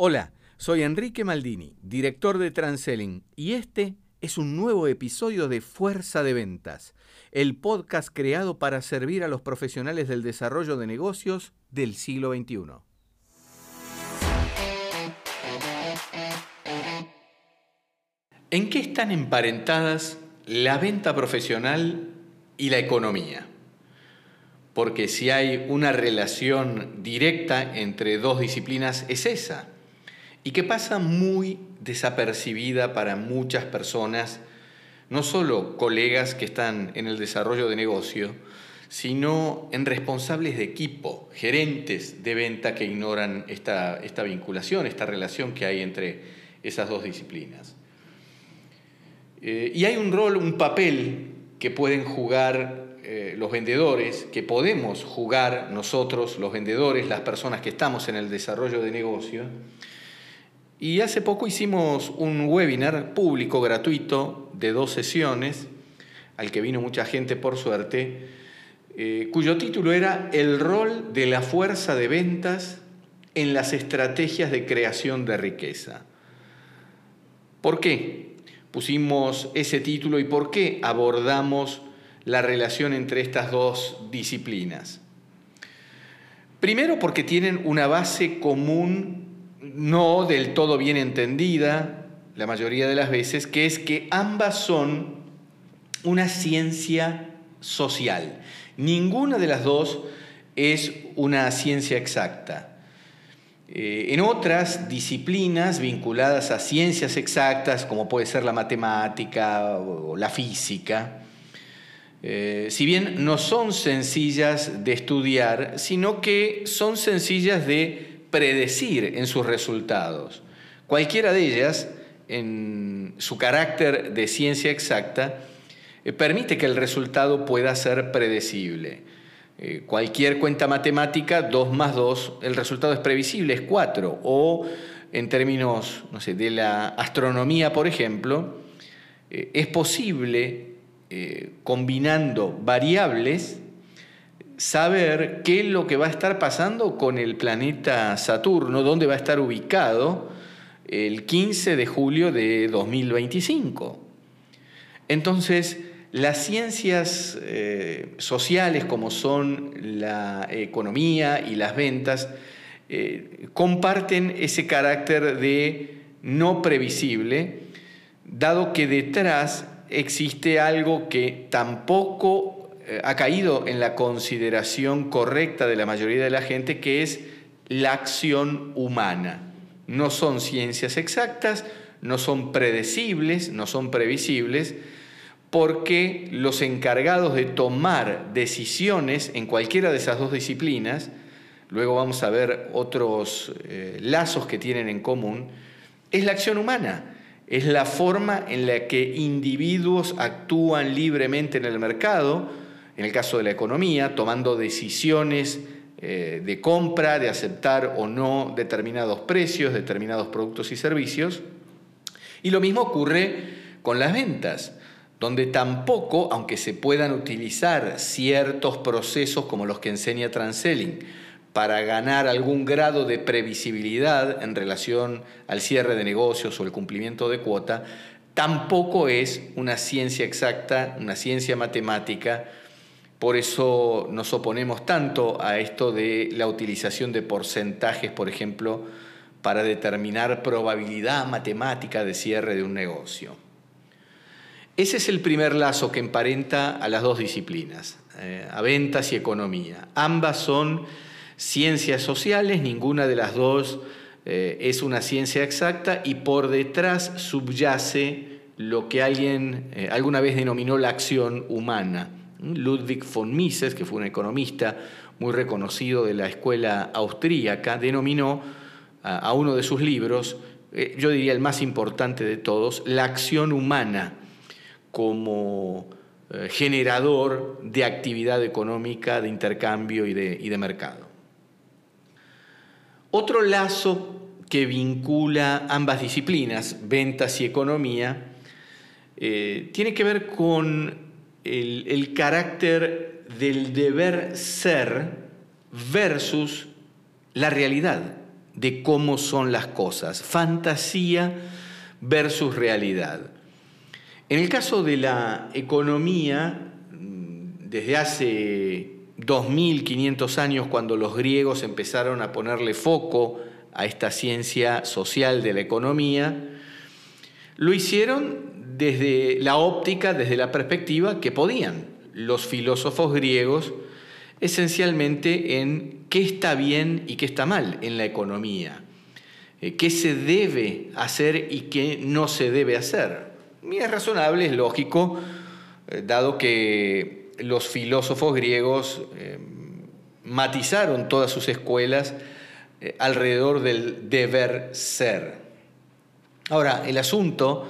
Hola, soy Enrique Maldini, director de Transelling, y este es un nuevo episodio de Fuerza de Ventas, el podcast creado para servir a los profesionales del desarrollo de negocios del siglo XXI. ¿En qué están emparentadas la venta profesional y la economía? Porque si hay una relación directa entre dos disciplinas es esa y que pasa muy desapercibida para muchas personas, no solo colegas que están en el desarrollo de negocio, sino en responsables de equipo, gerentes de venta que ignoran esta, esta vinculación, esta relación que hay entre esas dos disciplinas. Eh, y hay un rol, un papel que pueden jugar eh, los vendedores, que podemos jugar nosotros, los vendedores, las personas que estamos en el desarrollo de negocio, y hace poco hicimos un webinar público gratuito de dos sesiones, al que vino mucha gente por suerte, eh, cuyo título era El rol de la fuerza de ventas en las estrategias de creación de riqueza. ¿Por qué pusimos ese título y por qué abordamos la relación entre estas dos disciplinas? Primero porque tienen una base común no del todo bien entendida, la mayoría de las veces, que es que ambas son una ciencia social. Ninguna de las dos es una ciencia exacta. Eh, en otras disciplinas vinculadas a ciencias exactas, como puede ser la matemática o la física, eh, si bien no son sencillas de estudiar, sino que son sencillas de predecir en sus resultados. Cualquiera de ellas, en su carácter de ciencia exacta, eh, permite que el resultado pueda ser predecible. Eh, cualquier cuenta matemática, 2 más 2, el resultado es previsible, es 4. O en términos no sé, de la astronomía, por ejemplo, eh, es posible, combinando variables, saber qué es lo que va a estar pasando con el planeta Saturno, dónde va a estar ubicado el 15 de julio de 2025. Entonces, las ciencias eh, sociales como son la economía y las ventas eh, comparten ese carácter de no previsible, dado que detrás existe algo que tampoco ha caído en la consideración correcta de la mayoría de la gente, que es la acción humana. No son ciencias exactas, no son predecibles, no son previsibles, porque los encargados de tomar decisiones en cualquiera de esas dos disciplinas, luego vamos a ver otros eh, lazos que tienen en común, es la acción humana, es la forma en la que individuos actúan libremente en el mercado, en el caso de la economía, tomando decisiones eh, de compra, de aceptar o no determinados precios, determinados productos y servicios. Y lo mismo ocurre con las ventas, donde tampoco, aunque se puedan utilizar ciertos procesos como los que enseña Transelling, para ganar algún grado de previsibilidad en relación al cierre de negocios o el cumplimiento de cuota, tampoco es una ciencia exacta, una ciencia matemática por eso nos oponemos tanto a esto de la utilización de porcentajes, por ejemplo, para determinar probabilidad matemática de cierre de un negocio. Ese es el primer lazo que emparenta a las dos disciplinas, eh, a ventas y economía. Ambas son ciencias sociales, ninguna de las dos eh, es una ciencia exacta y por detrás subyace lo que alguien eh, alguna vez denominó la acción humana Ludwig von Mises, que fue un economista muy reconocido de la escuela austríaca, denominó a uno de sus libros, eh, yo diría el más importante de todos, la acción humana como eh, generador de actividad económica, de intercambio y de, mercado. Otro lazo que vincula ambas disciplinas, ventas y economía, eh, tiene que ver con el, carácter del deber ser versus la realidad de cómo son las cosas, fantasía versus realidad. En el caso de la economía, desde hace 2500 años, cuando los griegos empezaron a ponerle foco a esta ciencia social de la economía, lo hicieron desde la óptica, desde la perspectiva que podían los filósofos griegos, esencialmente en qué está bien y qué está mal en la economía, eh, qué se debe hacer y qué no se debe hacer. Y es razonable, es lógico, eh, dado que los filósofos griegos eh, matizaron todas sus escuelas alrededor del deber ser. Ahora, el asunto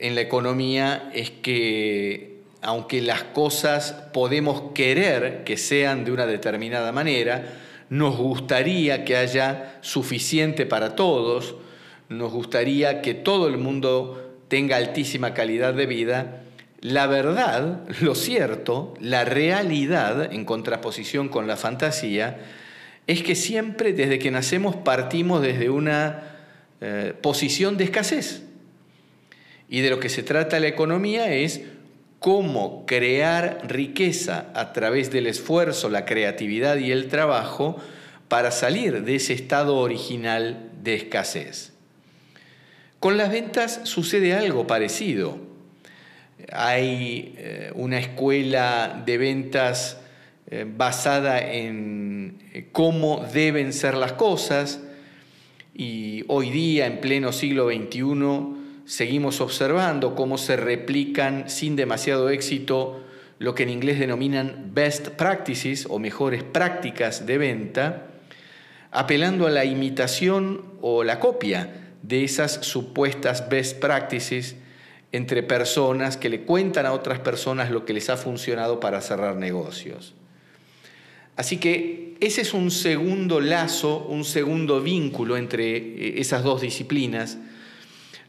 en la economía es que aunque las cosas podemos querer que sean de una determinada manera, nos gustaría que haya suficiente para todos, nos gustaría que todo el mundo tenga altísima calidad de vida, la verdad, lo cierto, la realidad, en contraposición con la fantasía, es que siempre desde que nacemos partimos desde una eh, posición de escasez. Y de lo que se trata la economía es cómo crear riqueza a través del esfuerzo, la creatividad y el trabajo para salir de ese estado original de escasez. Con las ventas sucede algo parecido. Hay eh, una escuela de ventas eh, basada en eh, cómo deben ser las cosas y hoy día, en pleno siglo XXI, seguimos observando cómo se replican sin demasiado éxito lo que en inglés denominan best practices o mejores prácticas de venta, apelando a la imitación o la copia de esas supuestas best practices entre personas que le cuentan a otras personas lo que les ha funcionado para cerrar negocios. Así que ese es un segundo lazo, un segundo vínculo entre eh, esas dos disciplinas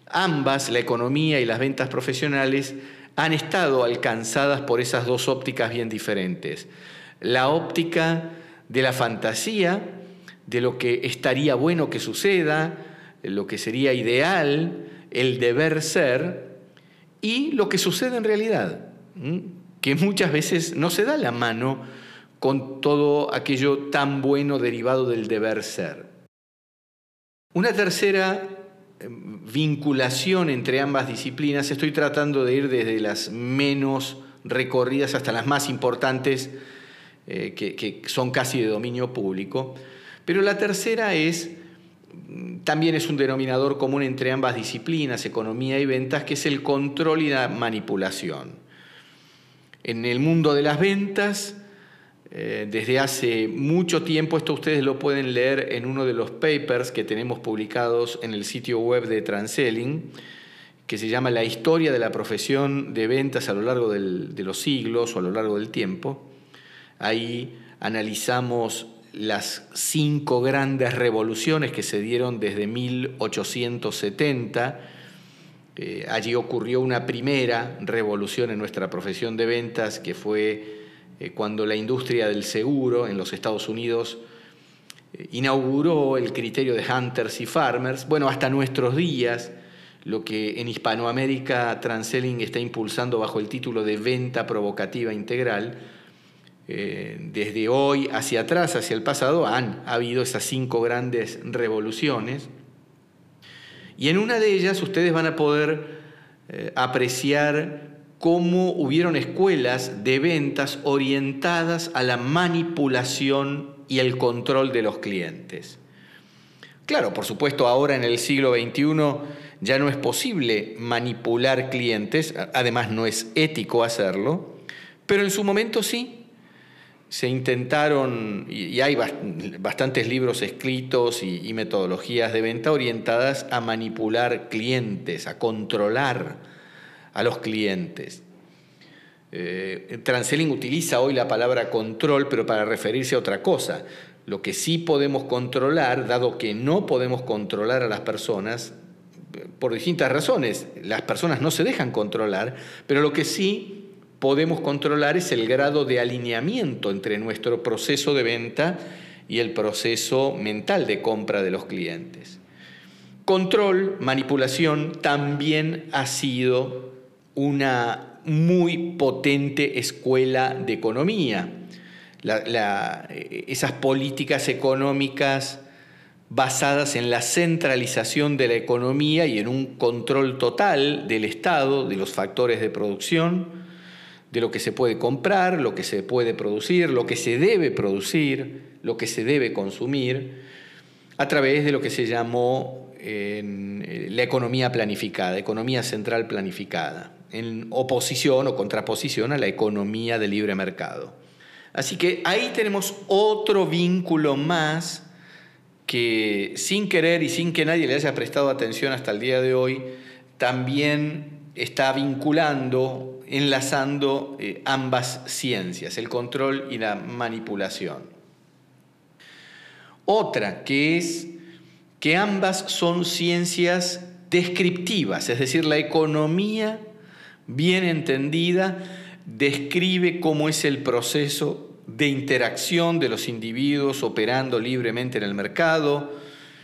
Ambas, la economía y las ventas profesionales, han estado alcanzadas por esas dos ópticas bien diferentes. La óptica de la fantasía, de lo que estaría bueno que suceda, lo que sería ideal, el deber ser, y lo que sucede en realidad, que muchas veces no se da la mano con todo aquello tan bueno derivado del deber ser. Una tercera vinculación entre ambas disciplinas, estoy tratando de ir desde las menos recorridas hasta las más importantes, eh, que, son casi de dominio público. Pero la tercera es, también es un denominador común entre ambas disciplinas, economía y ventas, que es el control y la manipulación. En el mundo de las ventas, eh, desde hace mucho tiempo, esto ustedes lo pueden leer en uno de los papers que tenemos publicados en el sitio web de Transelling, que se llama La historia de la profesión de ventas a lo largo de los siglos o a lo largo del tiempo. Ahí analizamos las cinco grandes revoluciones que se dieron desde 1870. Eh, allí ocurrió una primera revolución en nuestra profesión de ventas que fue eh, cuando la industria del seguro en los Estados Unidos eh, inauguró el criterio de hunters y farmers, bueno, hasta nuestros días, lo que en Hispanoamérica Transelling está impulsando bajo el título de venta provocativa integral, eh, desde hoy hacia atrás, hacia el pasado, han habido esas cinco grandes revoluciones. Y en una de ellas ustedes van a poder apreciar cómo hubieron escuelas de ventas orientadas a la manipulación y el control de los clientes. Claro, por supuesto, ahora en el siglo XXI ya no es posible manipular clientes, además no es ético hacerlo, pero en su momento sí. Se intentaron, y hay bastantes libros escritos y metodologías de venta orientadas a manipular clientes, a controlar a los clientes. Eh, utiliza hoy la palabra control, pero para referirse a otra cosa. Lo que sí podemos controlar, dado que no podemos controlar a las personas, por distintas razones, las personas no se dejan controlar, pero lo que sí podemos controlar es el grado de alineamiento entre nuestro proceso de venta y el proceso mental de compra de los clientes. Control, manipulación también ha sido una muy potente escuela de economía. esas políticas económicas basadas en la centralización de la economía y en un control total del Estado, de los factores de producción, de lo que se puede comprar, lo que se puede producir, lo que se debe producir, lo que se debe consumir, a través de lo que se llamó eh, la economía planificada, economía central planificada, en oposición o contraposición a la economía de libre mercado. Así que ahí tenemos otro vínculo más que sin querer y sin que nadie le haya prestado atención hasta el día de hoy, también está vinculando, enlazando eh, ambas ciencias, el control y la manipulación. Otra que es que ambas son ciencias descriptivas, es decir, la economía bien entendida describe cómo es el proceso de interacción de los individuos operando libremente en el mercado,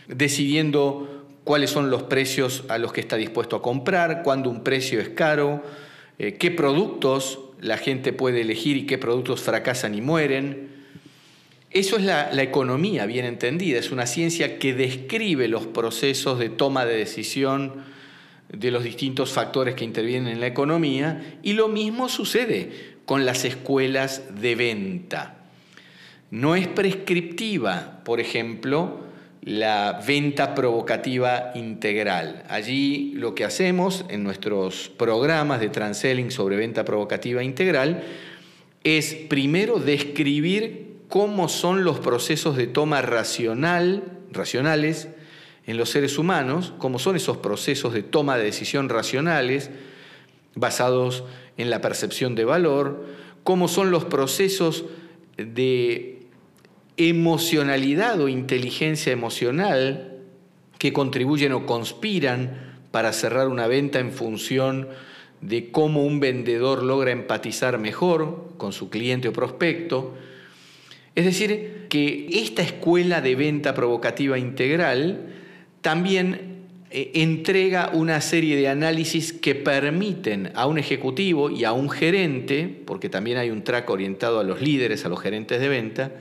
decidiendo cuáles son los precios a los que está dispuesto a comprar, cuándo un precio es caro, eh, qué productos la gente puede elegir y qué productos fracasan y mueren. Eso es la, la, economía bien entendida, es una ciencia que describe los procesos de toma de decisión de los distintos factores que intervienen en la economía y lo mismo sucede con las escuelas de venta. No es prescriptiva, por ejemplo, la venta provocativa integral. Allí lo que hacemos en nuestros programas de transelling sobre venta provocativa integral es primero describir cómo son los procesos de toma racional, racionales en los seres humanos, cómo son esos procesos de toma de decisión racionales basados en la percepción de valor, cómo son los procesos de emocionalidad o inteligencia emocional que contribuyen o conspiran para cerrar una venta en función de cómo un vendedor logra empatizar mejor con su cliente o prospecto. Es decir, que esta escuela de venta provocativa integral también eh, entrega una serie de análisis que permiten a un ejecutivo y a un gerente, porque también hay un track orientado a los líderes, a los gerentes de venta,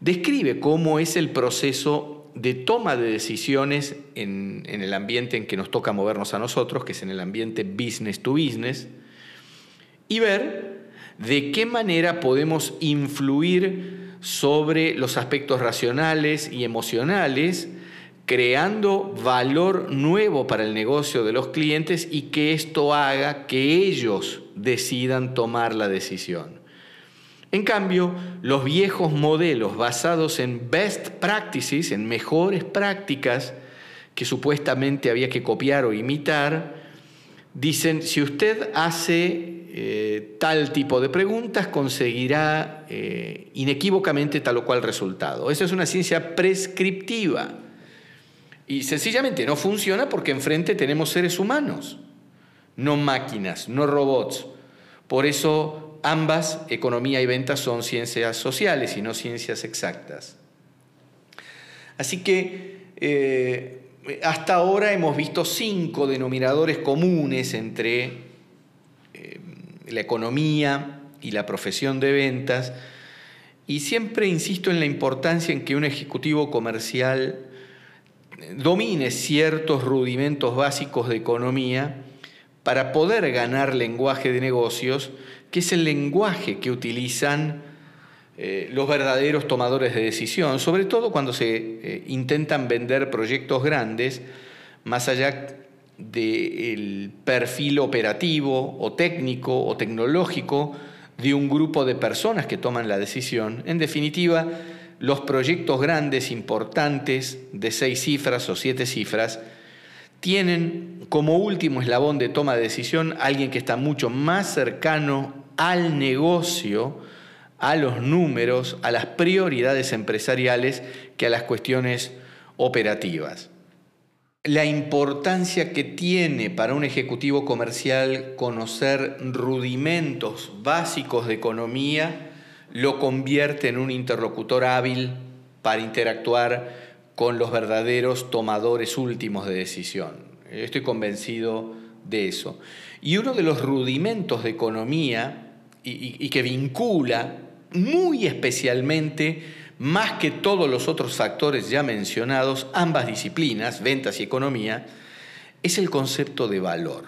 describe cómo es el proceso de toma de decisiones en, en el ambiente en que nos toca movernos a nosotros, que es en el ambiente business to business, y ver de qué manera podemos influir sobre los aspectos racionales y emocionales creando valor nuevo para el negocio de los clientes y que esto haga que ellos decidan tomar la decisión. En cambio, los viejos modelos basados en best practices, en mejores prácticas que supuestamente había que copiar o imitar, dicen, si usted hace eh, tal tipo de preguntas, conseguirá eh, inequívocamente tal o cual resultado. Esa es una ciencia prescriptiva y sencillamente no funciona porque enfrente tenemos seres humanos, no máquinas, no robots. Por eso ambas, economía y ventas, son ciencias sociales y no ciencias exactas. Así que eh, hasta ahora hemos visto cinco denominadores comunes entre eh, la economía y la profesión de ventas. Y siempre insisto en la importancia en que un ejecutivo comercial domine ciertos rudimentos básicos de economía para poder ganar lenguaje de negocios, que es el lenguaje que utilizan eh, los verdaderos tomadores de decisión, sobre todo cuando se eh, intentan vender proyectos grandes, más allá del perfil operativo o técnico o tecnológico de un grupo de personas que toman la decisión. En definitiva, los proyectos grandes, importantes, de seis cifras o siete cifras, tienen como último eslabón de toma de decisión alguien que está mucho más cercano al negocio, a los números, a las prioridades empresariales que a las cuestiones operativas. La importancia que tiene para un ejecutivo comercial conocer rudimentos básicos de economía lo convierte en un interlocutor hábil para interactuar con los verdaderos tomadores últimos de decisión. Estoy convencido de eso. Y uno de los rudimentos de economía y, que vincula muy especialmente, más que todos los otros factores ya mencionados, ambas disciplinas, ventas y economía, es el concepto de valor.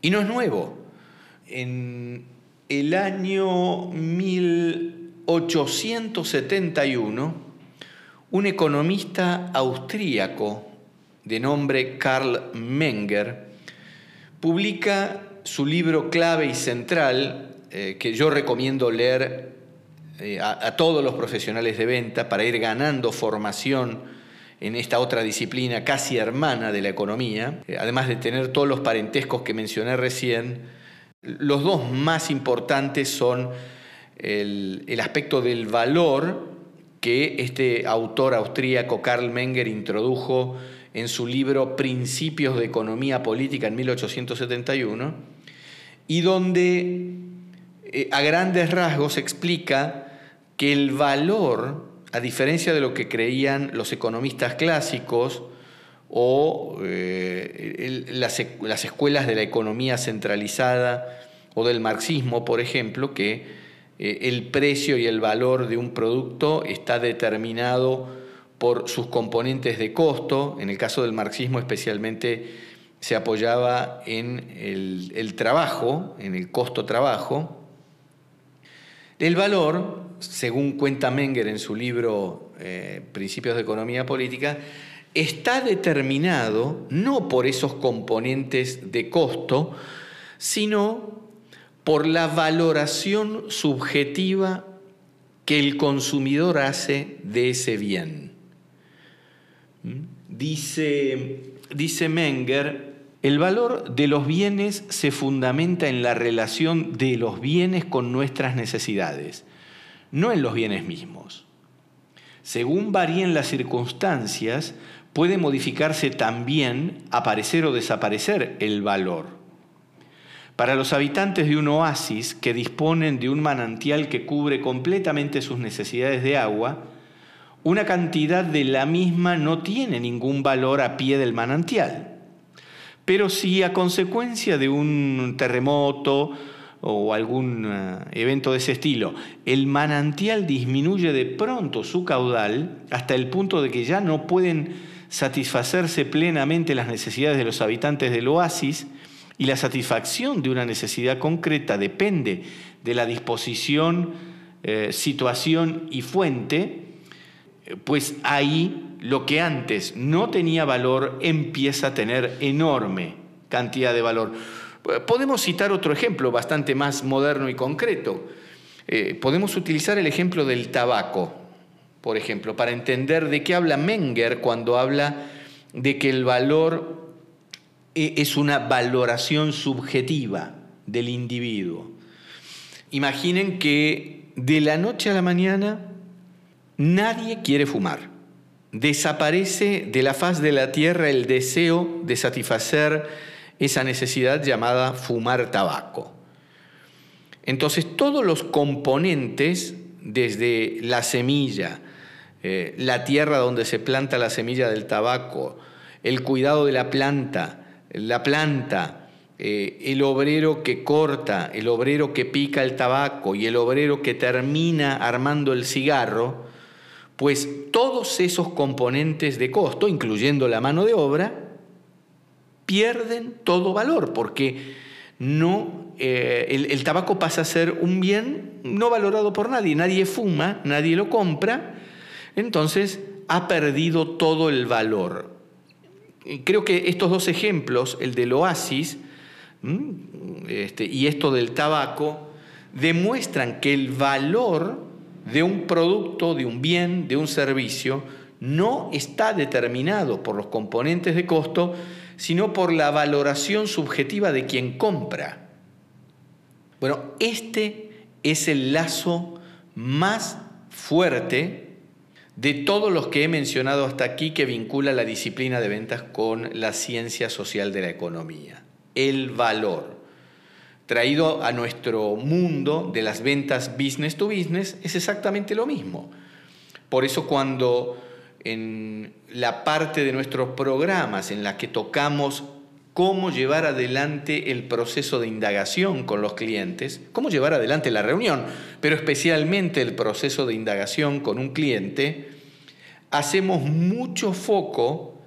Y no es nuevo. En el año 1871, un economista austríaco de nombre Karl Menger publica su libro clave y central, eh, que yo recomiendo leer eh, a, todos los profesionales de venta para ir ganando formación en esta otra disciplina casi hermana de la economía, eh, además de tener todos los parentescos que mencioné recién, los dos más importantes son el, aspecto del valor que este autor austríaco Karl Menger introdujo en su libro Principios de Economía Política en 1871, y donde eh, a grandes rasgos explica que el valor, a diferencia de lo que creían los economistas clásicos o eh, las, las escuelas de la economía centralizada o del marxismo, por ejemplo, que eh, el precio y el valor de un producto está determinado por sus componentes de costo, en el caso del marxismo especialmente se apoyaba en el, trabajo, en el costo trabajo. El valor, según cuenta Menger en su libro eh, Principios de Economía Política, está determinado no por esos componentes de costo, sino por la valoración subjetiva que el consumidor hace de ese bien. Dice, dice Menger, el valor de los bienes se fundamenta en la relación de los bienes con nuestras necesidades, no en los bienes mismos. Según varíen las circunstancias, puede modificarse también, aparecer o desaparecer el valor. Para los habitantes de un oasis que disponen de un manantial que cubre completamente sus necesidades de agua, una cantidad de la misma no tiene ningún valor a pie del manantial. Pero si a consecuencia de un terremoto o algún eh, evento de ese estilo, el manantial disminuye de pronto su caudal hasta el punto de que ya no pueden satisfacerse plenamente las necesidades de los habitantes del oasis, y la satisfacción de una necesidad concreta depende de la disposición, eh, situación y fuente, pues ahí lo que antes no tenía valor empieza a tener enorme cantidad de valor. Podemos citar otro ejemplo bastante más moderno y concreto. Eh, podemos utilizar el ejemplo del tabaco, por ejemplo, para entender de qué habla Menger cuando habla de que el valor eh, es una valoración subjetiva del individuo. Imaginen que de la noche a la mañana Nadie quiere fumar. Desaparece de la faz de la tierra el deseo de satisfacer esa necesidad llamada fumar tabaco. Entonces todos los componentes, desde la semilla, eh, la tierra donde se planta la semilla del tabaco, el cuidado de la planta, la planta, eh, el obrero que corta, el obrero que pica el tabaco y el obrero que termina armando el cigarro, pues todos esos componentes de costo, incluyendo la mano de obra, pierden todo valor, porque no, eh, el, tabaco pasa a ser un bien no valorado por nadie, nadie fuma, nadie lo compra, entonces ha perdido todo el valor. Creo que estos dos ejemplos, el del oasis este, y esto del tabaco, demuestran que el valor de un producto, de un bien, de un servicio, no está determinado por los componentes de costo, sino por la valoración subjetiva de quien compra. Bueno, este es el lazo más fuerte de todos los que he mencionado hasta aquí que vincula la disciplina de ventas con la ciencia social de la economía. El valor traído a nuestro mundo de las ventas business to business es exactamente lo mismo. Por eso cuando en la parte de nuestros programas en la que tocamos cómo llevar adelante el proceso de indagación con los clientes, cómo llevar adelante la reunión, pero especialmente el proceso de indagación con un cliente, hacemos mucho foco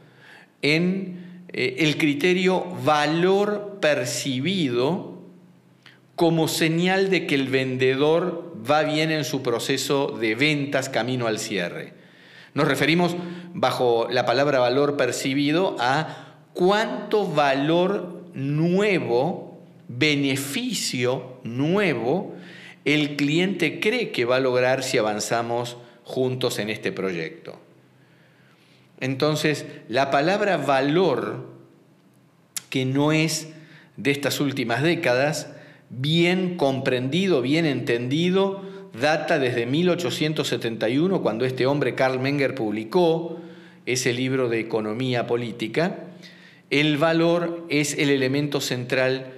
en eh, el criterio valor percibido como señal de que el vendedor va bien en su proceso de ventas camino al cierre. Nos referimos bajo la palabra valor percibido a cuánto valor nuevo, beneficio nuevo, el cliente cree que va a lograr si avanzamos juntos en este proyecto. Entonces, la palabra valor, que no es de estas últimas décadas, bien comprendido, bien entendido, data desde 1871, cuando este hombre, Karl Menger, publicó ese libro de economía política, el valor es el elemento central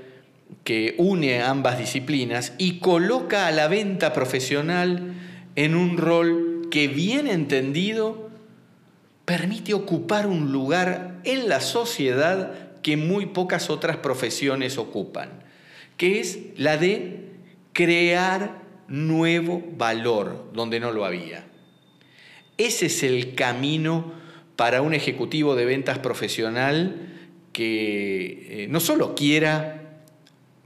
que une ambas disciplinas y coloca a la venta profesional en un rol que bien entendido permite ocupar un lugar en la sociedad que muy pocas otras profesiones ocupan, que es la de crear nuevo valor donde no lo había. Ese es el camino para un ejecutivo de ventas profesional que eh, no solo quiera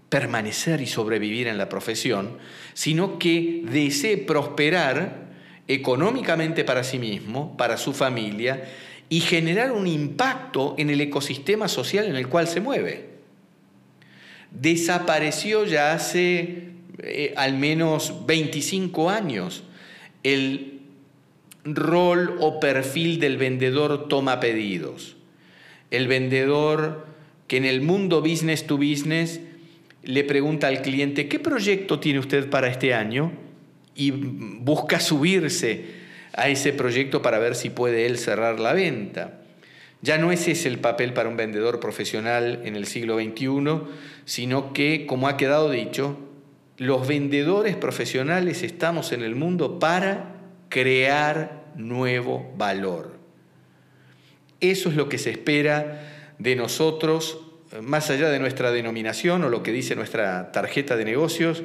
permanecer y sobrevivir en la profesión, sino que desee prosperar económicamente para sí mismo, para su familia, y generar un impacto en el ecosistema social en el cual se mueve. Desapareció ya hace eh, al menos 25 años el rol o perfil del vendedor toma pedidos el vendedor que en el mundo business to business le pregunta al cliente, ¿qué proyecto tiene usted para este año? Y busca subirse a ese proyecto para ver si puede él cerrar la venta. Ya no ese es el papel para un vendedor profesional en el siglo XXI, sino que, como ha quedado dicho, los vendedores profesionales estamos en el mundo para crear nuevo valor. Eso es lo que se espera de nosotros, más allá de nuestra denominación o lo que dice nuestra tarjeta de negocios,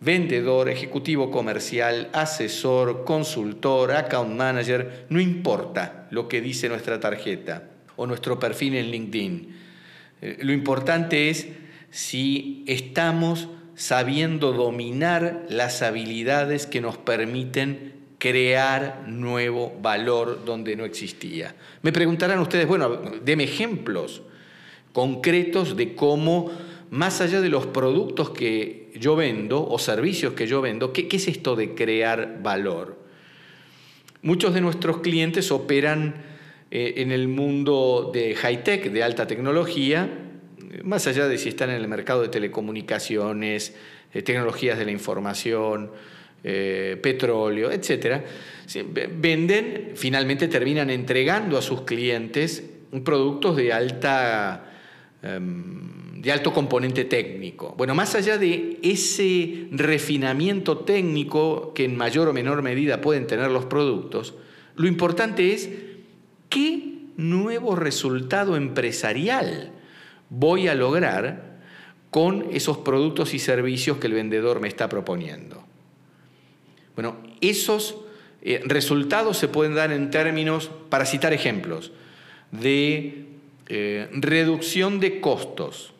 vendedor, ejecutivo comercial, asesor, consultor, account manager, no importa lo que dice nuestra tarjeta o nuestro perfil en LinkedIn. Eh, lo importante es si estamos sabiendo dominar las habilidades que nos permiten crear nuevo valor donde no existía. Me preguntarán ustedes, bueno, deme ejemplos concretos de cómo, más allá de los productos que yo vendo o servicios que yo vendo, ¿qué, es esto de crear valor? Muchos de nuestros clientes operan eh, en el mundo de high-tech, de alta tecnología, más allá de si están en el mercado de telecomunicaciones, de tecnologías de la información, eh, petróleo, etc., venden, finalmente terminan entregando a sus clientes productos de, alta, em, de alto componente técnico. Bueno, más allá de ese refinamiento técnico que en mayor o menor medida pueden tener los productos, lo importante es qué nuevo resultado empresarial voy a lograr con esos productos y servicios que el vendedor me está proponiendo. Bueno, esos eh, resultados se pueden dar en términos, para citar ejemplos, de eh, reducción de costos,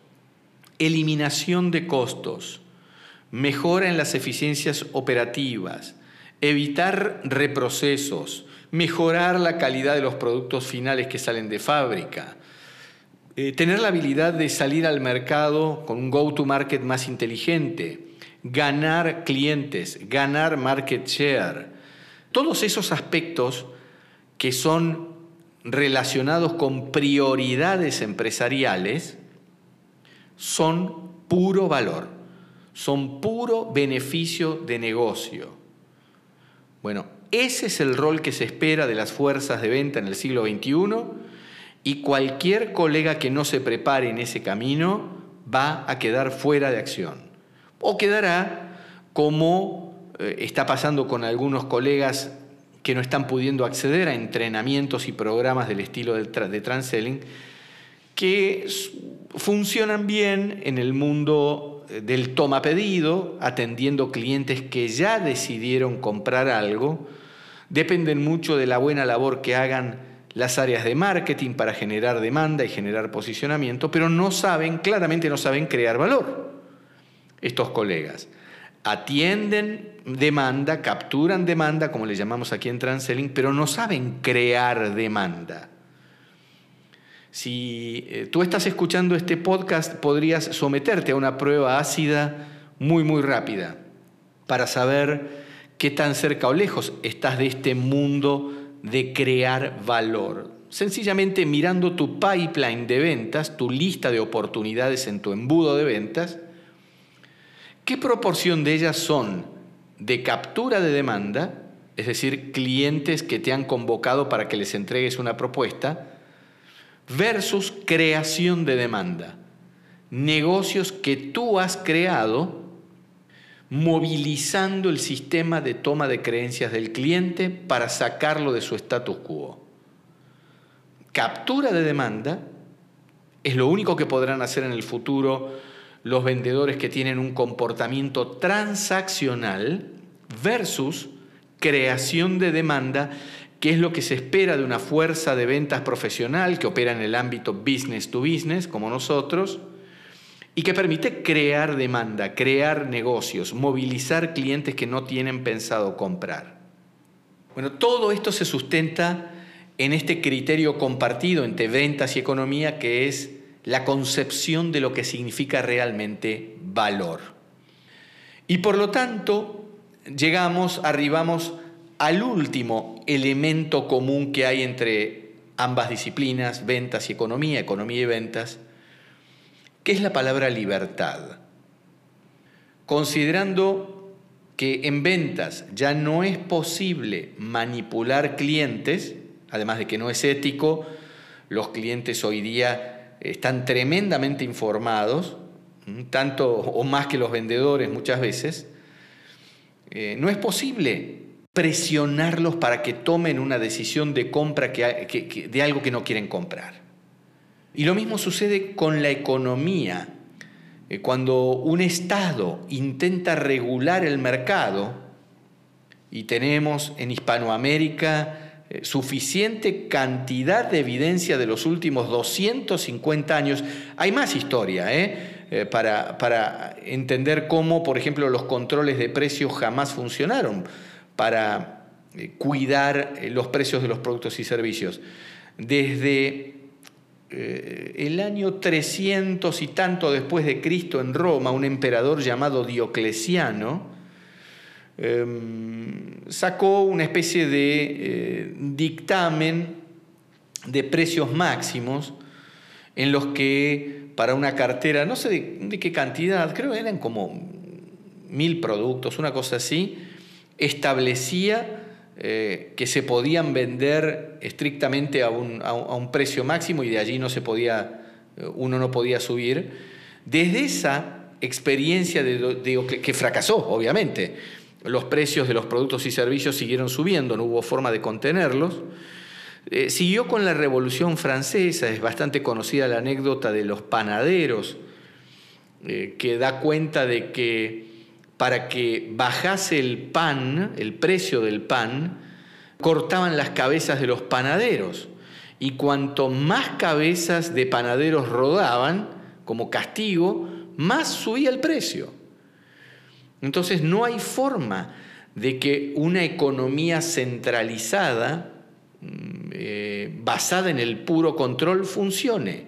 eliminación de costos, mejora en las eficiencias operativas, evitar reprocesos, mejorar la calidad de los productos finales que salen de fábrica, eh, tener la habilidad de salir al mercado con un go-to-market más inteligente, ganar clientes, ganar market share, todos esos aspectos que son relacionados con prioridades empresariales son puro valor, son puro beneficio de negocio. Bueno, ese es el rol que se espera de las fuerzas de venta en el siglo XXI y cualquier colega que no se prepare en ese camino va a quedar fuera de acción o quedará como eh, está pasando con algunos colegas que no están pudiendo acceder a entrenamientos y programas del estilo de, de Transelling, que funcionan bien en el mundo eh, del toma pedido, atendiendo clientes que ya decidieron comprar algo, dependen mucho de la buena labor que hagan las áreas de marketing para generar demanda y generar posicionamiento, pero no saben, claramente no saben crear valor. Estos colegas atienden demanda, capturan demanda, como le llamamos aquí en Transelling, pero no saben crear demanda. Si eh, tú estás escuchando este podcast, podrías someterte a una prueba ácida muy, muy rápida para saber qué tan cerca o lejos estás de este mundo de crear valor. Sencillamente mirando tu pipeline de ventas, tu lista de oportunidades en tu embudo de ventas, ¿qué proporción de ellas son de captura de demanda, es decir, clientes que te han convocado para que les entregues una propuesta, versus creación de demanda? Negocios que tú has creado movilizando el sistema de toma de creencias del cliente para sacarlo de su status quo. Captura de demanda es lo único que podrán hacer en el futuro los vendedores que tienen un comportamiento transaccional versus creación de demanda, que es lo que se espera de una fuerza de ventas profesional que opera en el ámbito business to business, como nosotros, y que permite crear demanda, crear negocios, movilizar clientes que no tienen pensado comprar. Bueno, todo esto se sustenta en este criterio compartido entre ventas y economía que es la concepción de lo que significa realmente valor. Y por lo tanto, llegamos, arribamos al último elemento común que hay entre ambas disciplinas, ventas y economía, economía y ventas, ¿Qué es la palabra libertad? Considerando que en ventas ya no es posible manipular clientes, además de que no es ético, los clientes hoy día están tremendamente informados, tanto o más que los vendedores muchas veces, eh, no es posible presionarlos para que tomen una decisión de compra de algo que no quieren comprar. Y lo mismo sucede con la economía. Eh, cuando un Estado intenta regular el mercado, y tenemos en Hispanoamérica eh, suficiente cantidad de evidencia de los últimos 250 años, hay más historia, ¿eh? para, para entender cómo, por ejemplo, los controles de precios jamás funcionaron para cuidar los precios de los productos y servicios. Desde eh, el año 300 y tanto después de Cristo en Roma, un emperador llamado Diocleciano em, sacó una especie de eh, dictamen de precios máximos en los que para una cartera, no sé de, de qué cantidad, creo que eran como mil productos, una cosa así, establecía eh, que se podían vender estrictamente a un, precio máximo y de allí no se podía, eh, uno no podía subir. Desde esa experiencia de, que fracasó, obviamente, los precios de los productos y servicios siguieron subiendo, no hubo forma de contenerlos. Eh, siguió con la Revolución Francesa, es bastante conocida la anécdota de los panaderos, que da cuenta de que para que bajase el pan, el precio del pan, cortaban las cabezas de los panaderos. Y cuanto más cabezas de panaderos rodaban, como castigo, más subía el precio. Entonces no hay forma de que una economía centralizada, mm, eh, basada en el puro control, funcione.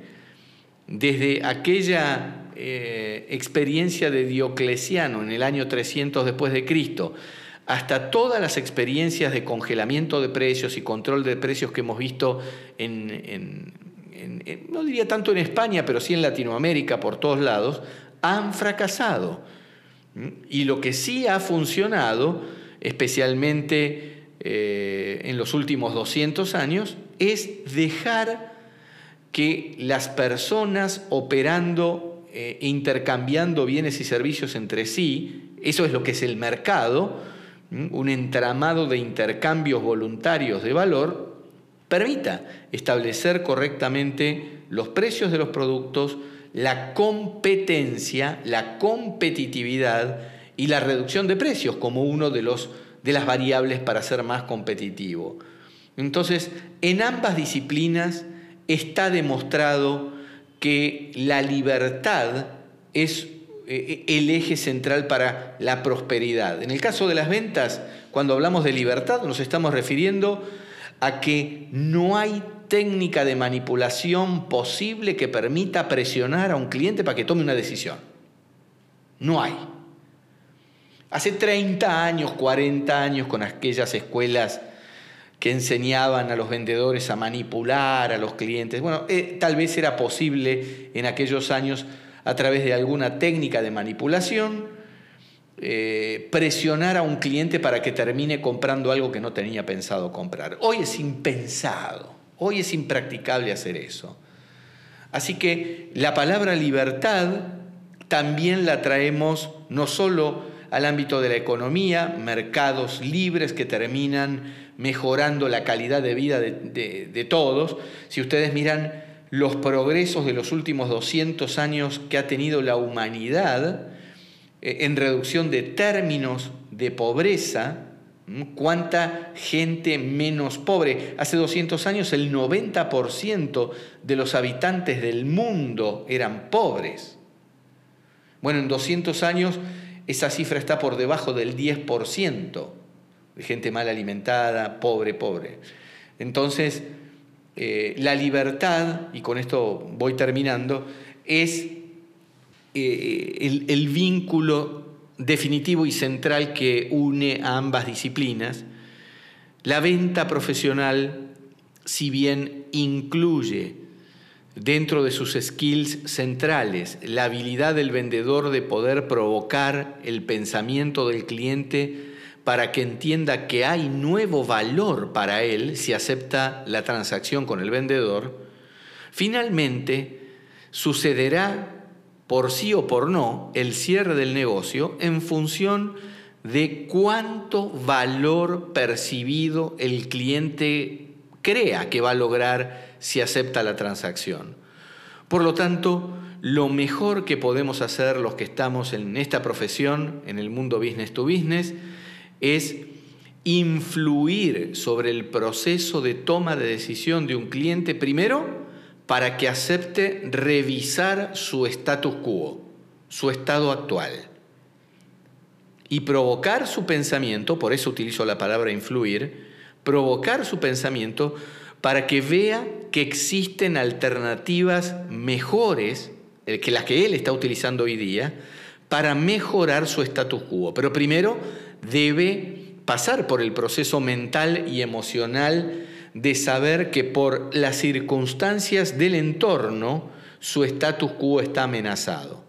Desde aquella eh, experiencia de Diocleciano en el año 300 después de Cristo, hasta todas las experiencias de congelamiento de precios y control de precios que hemos visto en, no diría tanto en España, pero sí en Latinoamérica, por todos lados, han fracasado. Y lo que sí ha funcionado, especialmente eh, en los últimos 200 años, es dejar que las personas operando eh, intercambiando bienes y servicios entre sí, eso es lo que es el mercado, un entramado de intercambios voluntarios de valor, permita establecer correctamente los precios de los productos, la competencia, la competitividad y la reducción de precios como uno de, los, de las variables para ser más competitivo. Entonces, en ambas disciplinas está demostrado que la libertad es eh, el eje central para la prosperidad. En el caso de las ventas, cuando hablamos de libertad, nos estamos refiriendo a que no hay técnica de manipulación posible que permita presionar a un cliente para que tome una decisión. No hay. Hace 30 años, 40 años, con aquellas escuelas que enseñaban a los vendedores a manipular a los clientes, bueno, eh, tal vez era posible en aquellos años a través de alguna técnica de manipulación, eh, presionar a un cliente para que termine comprando algo que no tenía pensado comprar. Hoy es impensado, hoy es impracticable hacer eso. Así que la palabra libertad también la traemos no solo al ámbito de la economía, mercados libres que terminan mejorando la calidad de vida de, de todos. Si ustedes miran los progresos de los últimos 200 años que ha tenido la humanidad eh, en reducción de términos de pobreza, cuánta gente menos pobre. Hace 200 años el 90% de los habitantes del mundo eran pobres. Bueno, en 200 años esa cifra está por debajo del 10% de gente mal alimentada, pobre, pobre. Entonces, eh, la libertad, y con esto voy terminando, es eh, el, el vínculo definitivo y central que une a ambas disciplinas. La venta profesional, si bien incluye dentro de sus skills centrales la habilidad del vendedor de poder provocar el pensamiento del cliente para que entienda que hay nuevo valor para él si acepta la transacción con el vendedor, finalmente sucederá por sí o por no el cierre del negocio en función de cuánto valor percibido el cliente crea que va a lograr si acepta la transacción. Por lo tanto, lo mejor que podemos hacer los que estamos en esta profesión, en el mundo business to business, es influir sobre el proceso de toma de decisión de un cliente primero para que acepte revisar su status quo, su estado actual. Y provocar su pensamiento, por eso utilizo la palabra influir, provocar su pensamiento para que vea que existen alternativas mejores que las que él está utilizando hoy día para mejorar su status quo. Pero primero debe pasar por el proceso mental y emocional de saber que por las circunstancias del entorno su status quo está amenazado.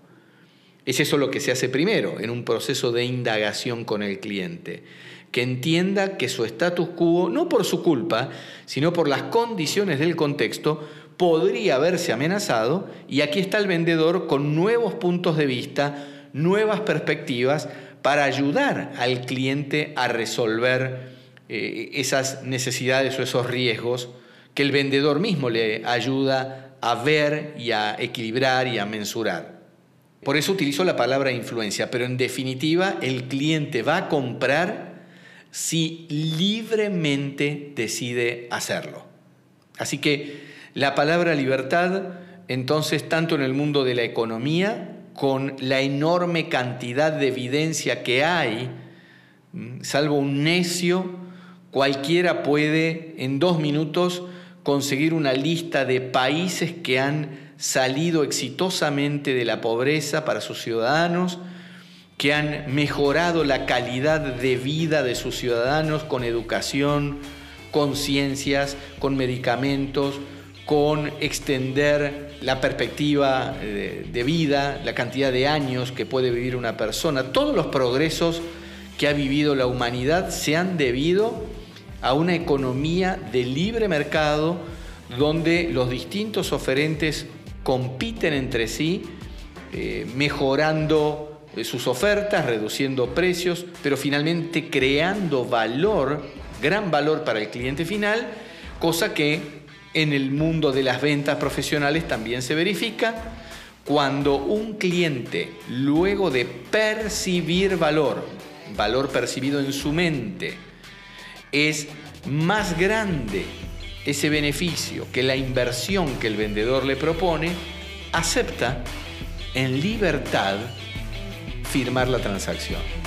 Es eso lo que se hace primero en un proceso de indagación con el cliente, que entienda que su status quo, no por su culpa, sino por las condiciones del contexto, podría verse amenazado y aquí está el vendedor con nuevos puntos de vista, nuevas perspectivas para ayudar al cliente a resolver eh, esas necesidades o esos riesgos que el vendedor mismo le ayuda a ver y a equilibrar y a mensurar. Por eso utilizo la palabra influencia, pero en definitiva el cliente va a comprar si libremente decide hacerlo. Así que la palabra libertad, entonces, tanto en el mundo de la economía con la enorme cantidad de evidencia que hay, mm, salvo un necio, cualquiera puede en dos minutos conseguir una lista de países que han salido exitosamente de la pobreza para sus ciudadanos, que han mejorado la calidad de vida de sus ciudadanos con educación, con ciencias, con medicamentos, con extender la perspectiva eh, de vida, la cantidad de años que puede vivir una persona. Todos los progresos que ha vivido la humanidad se han debido a una economía de libre mercado donde los distintos oferentes compiten entre sí, eh, mejorando eh, sus ofertas, reduciendo precios, pero finalmente creando valor, gran valor para el cliente final, cosa que en el mundo de las ventas profesionales también se verifica. Cuando un cliente, luego de percibir valor, valor percibido en su mente, es más grande ese beneficio que la inversión que el vendedor le propone, acepta en libertad firmar la transacción.